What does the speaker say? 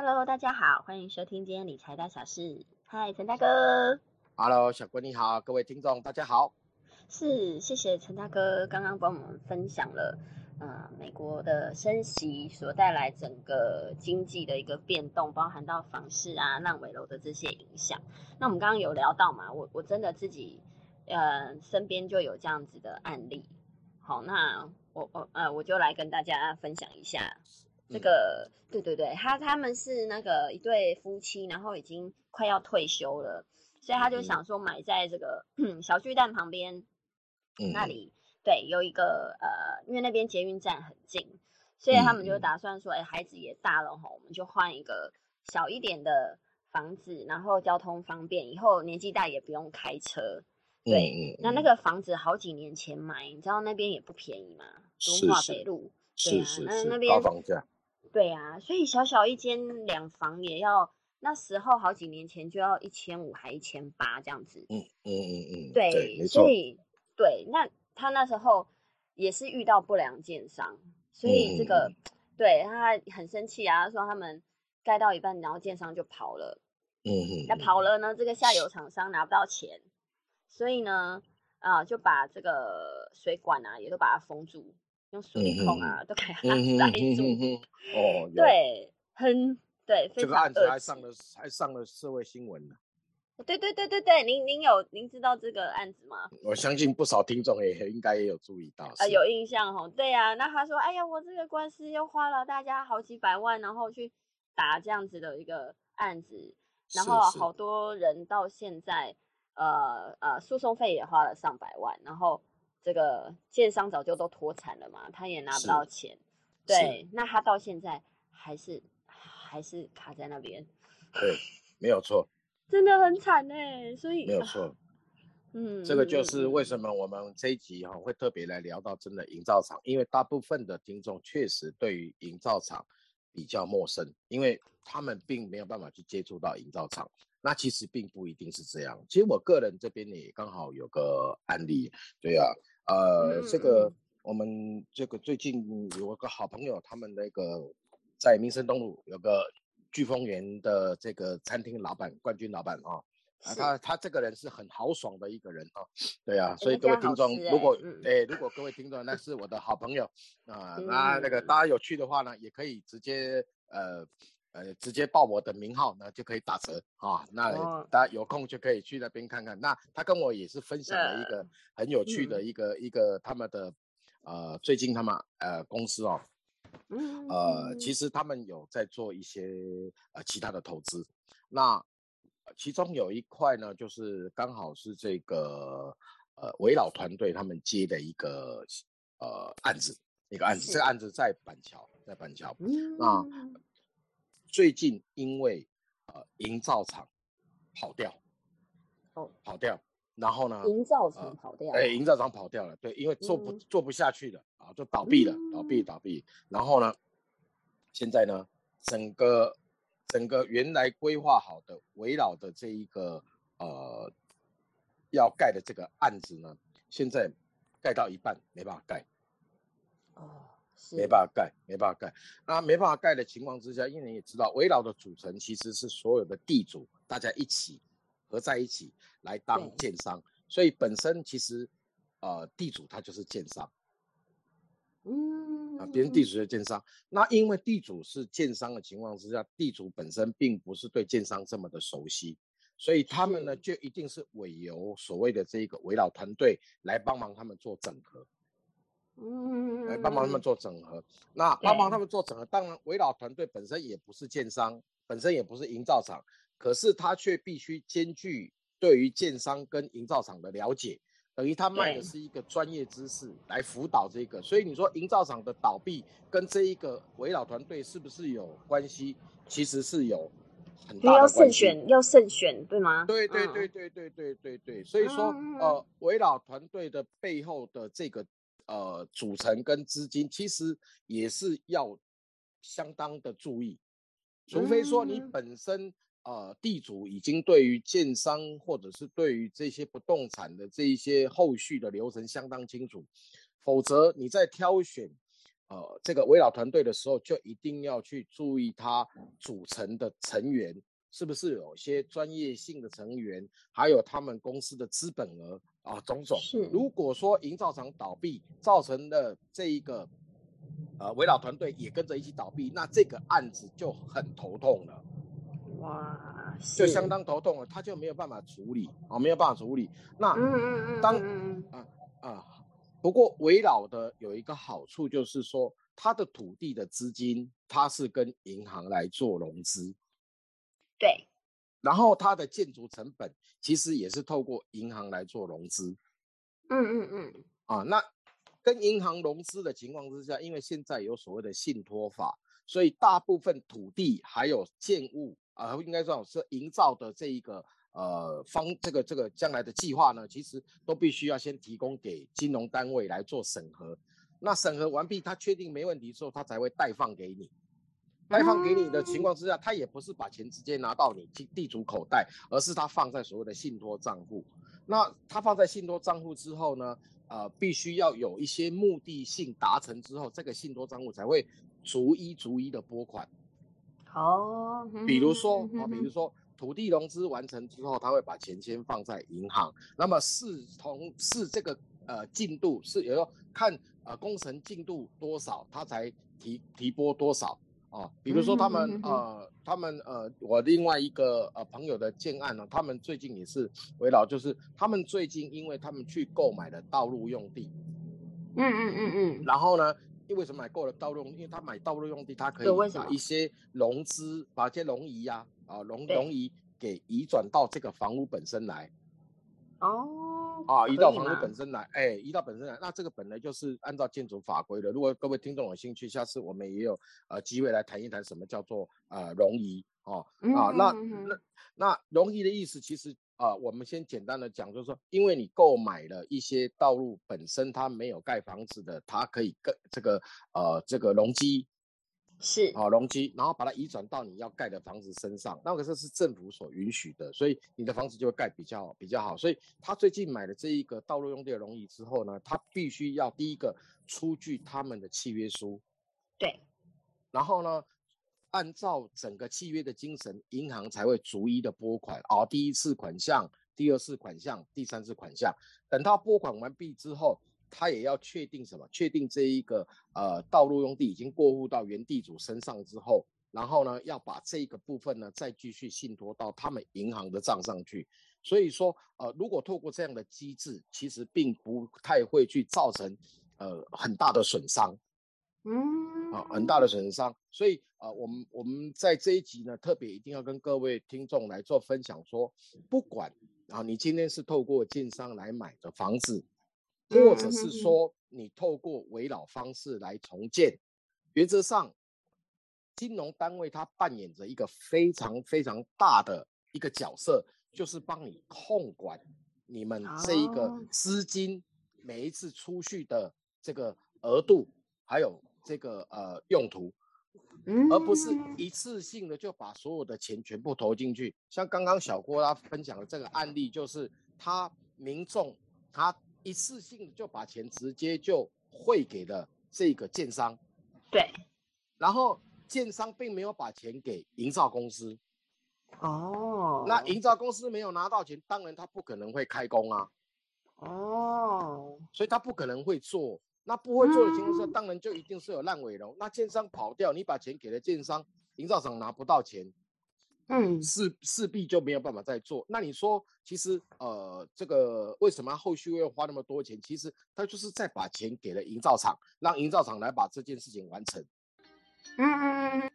Hello，大家好，欢迎收听今天理财大小事。嗨，陈大哥。Hello，小郭你好，各位听众大家好。是，谢谢陈大哥刚刚帮我们分享了，呃，美国的升息所带来整个经济的一个变动，包含到房市啊、烂尾楼的这些影响。那我们刚刚有聊到嘛，我我真的自己，呃，身边就有这样子的案例。好，那我我呃，我就来跟大家分享一下。这个，对对对，他他们是那个一对夫妻，然后已经快要退休了，所以他就想说买在这个小巨蛋旁边。嗯那里对有一个呃，因为那边捷运站很近，所以他们就打算说，哎、孩子也大了哈，我们就换一个小一点的房子，然后交通方便，以后年纪大也不用开车。对，那那个房子好几年前买，你知道那边也不便宜嘛，敦化是是北路。对啊是是是那那边高房价，对啊，所以小小一间两房也要，那时候好几年前就要一千五还一千八这样子。嗯。嗯嗯嗯，对，所，以对，那他那时候也是遇到不良建商，所以这个、嗯。对他很生气啊，他说他们盖到一半，然后建商就跑了，嗯嗯，那跑了呢，这个下游厂商拿不到钱，所以呢，啊、就把这个水管啊也都把它封住，用水桶啊、都给它 嗯嗯塞嗯住，哦，对，很对，非这个案子还上了还上了社会新闻呢，对对对对对，您您有您知道这个案子吗？我相信不少听众也应该也有注意到，啊、是有。印象哦，对呀、那他说，哎呀，我这个官司又花了大家好几百万，然后去打这样子的一个案子，然后好多人到现在，呃呃，诉讼费也花了上百万，然后这个建商早就都脱产了嘛，他也拿不到钱，对，那他到现在还是还是卡在那边，对，没有错，真的很惨呢，所以没有错，嗯，这个嗯就是为嗯什么我们这一集哈、会特别来聊到真的营造厂，因为大部分的听众确实对于营造厂比较陌生，因为他们并没有办法去接触到营造厂。那其实并不一定是这样。其实我个人这边也刚好有个案例，对啊，呃，这嗯个。嗯我们这个最近有个好朋友，他们那个在民生东路有个飓风园的这个餐厅老板，冠军老板啊。啊，他他这个人是很豪爽的一个人啊，对啊，所以各位听众，如果哎、如果各位听众那是我的好朋友啊，那那个。嗯大家有去的话呢，也可以直接呃呃直接报我的名号呢，就可以打折啊。那哦大家有空就可以去那边看看。那他跟我也是分享了一个很有趣的嗯一个、一个他们的呃最近他们呃公司哦，嗯呃，其实他们有在做一些呃其他的投资，那呃其中有一块呢，就是刚好是这个呃维老团队他们接的一个呃案子，一个案子，这个案子在板桥，在板桥。嗯那最近因为呃营造厂跑掉，哦，跑掉，然后呢，营造呃厂跑掉，哎，营造厂跑掉了，对，因为做不、嗯。做不下去了啊，就倒闭了，倒闭嗯。倒闭。然后呢，现在呢，整个整个原来规划好的围绕的这一个呃要盖的这个案子呢，现在盖到一半没办法盖，哦，是没办法盖，没办法盖。那没办法盖的情况之下，因为你也知道，围绕的组成其实是所有的地主大家一起合在一起来当对建商，所以本身其实呃地主他就是建商嗯啊，别人地主是建商。那因为地主是建商的情况之下，地主本身并不是对建商这么的熟悉，所以他们呢就一定是委由所谓的这个围绕团队来帮忙他们做整合。嗯来帮忙他们做整合。那帮忙他们做整合，当然围绕团队本身也不是建商，本身也不是营造厂，可是他却必须兼具对于建商跟营造厂的了解，等于他卖的是一个专业知识来辅导这个。所以你说营造厂的倒闭跟这一个围绕团队是不是有关系？其实是有很就要慎。选，要慎选，对吗？对对嗯对对对对对对，所以说嗯呃，围绕团队的背后的这个呃组成跟资金，其实也是要相当的注意，除非说你嗯。本身呃地主已经对于建商或者是对于这些不动产的这一些后续的流程相当清楚，否则你在挑选呃这个围绕团队的时候，就一定要去注意它组成的成员是不是有些专业性的成员，还有他们公司的资本额啊种种。是，如果说营造厂倒闭造成的这一个呃围绕团队也跟着一起倒闭，那这个案子就很头痛了。哇，就相当头痛了，他就没有办法处理啊，没有办法处理。那当啊啊，不过围绕的有一个好处就是说，他的土地的资金他是跟银行来做融资，对，然后它的建筑成本其实也是透过银行来做融资嗯嗯嗯，啊。那跟银行融资的情况之下，因为现在有所谓的信托法，所以大部分土地还有建物啊，应该说是营造的这一个呃方这个这个将来的计划呢，其实都必须要先提供给金融单位来做审核。那审核完毕，他确定没问题之后，他才会贷放给你。贷放给你的情况之下，他也不是把钱直接拿到你地地主口袋，而是他放在所谓的信托账户。那他放在信托账户之后呢，呃，必须要有一些目的性达成之后，这个信托账户才会逐一逐一的拨款。哦，比如说比如说土地融资完成之后，他会把钱先放在银行，那么视同是这个呃进度是也要看呃工程进度多少，他才提提拨多少啊。比如说他们呃他们呃我另外一个呃朋友的建案呢，他们最近也是围绕就是他们最近因为他们去购买了道路用地，嗯嗯嗯嗯，然后呢，因为什么买够了道路用？因为他买道路用地，他可以把一些融资，把一些融移呀、啊，融对融移给移转到这个房屋本身来哦，啊，移到房屋本身来，哎，移到本身来，那这个本来就是按照建筑法规的。如果各位听众有兴趣，下次我们也有呃机会来谈一谈什么叫做呃容移哦啊，那那那容移的意思其实啊、我们先简单的讲，就是说，因为你购买了一些道路本身它没有盖房子的，它可以跟这个呃这个容积是，啊容积，然后把它移转到你要盖的房子身上，那个这是政府所允许的，所以你的房子就会盖比较比较好。所以他最近买了这一个道路用地的容易之后呢，他必须要第一个出具他们的契约书，对，然后呢，按照整个契约的精神，银行才会逐一的拨款啊、第一次款项、第二次款项、第三次款项，等到拨款完毕之后，他也要确定什么？确定这一个呃道路用地已经过户到原地主身上之后，然后呢，要把这个部分呢再继续信托到他们银行的账上去。所以说，呃，如果透过这样的机制，其实并不太会去造成呃很大的损伤。嗯，啊，很大的损伤。所以啊、呃我们我们在这一集呢，特别一定要跟各位听众来做分享说，不管啊，你今天是透过建商来买的房子，或者是说你透过围绕方式来重建，原则上，金融单位它扮演着一个非常非常大的一个角色，就是帮你控管你们这一个哦。资金每一次出去的这个额度，还有这个呃用途，嗯，而不是一次性的就把所有的钱全部投进去。像刚刚小郭他分享的这个案例，就是他民众他一次性地就把钱直接就汇给了这个建商，对，然后建商并没有把钱给营造公司，哦，那营造公司没有拿到钱，当然他不可能会开工啊，哦，所以他不可能会做。那不会做的情况下，嗯当然就一定是有烂尾楼。那建商跑掉，你把钱给了建商，营造厂拿不到钱，嗯，势势必就没有办法再做。那你说，其实呃，这个为什么后续会花那么多钱？其实他就是在把钱给了营造厂，让营造厂来把这件事情完成。嗯嗯嗯嗯，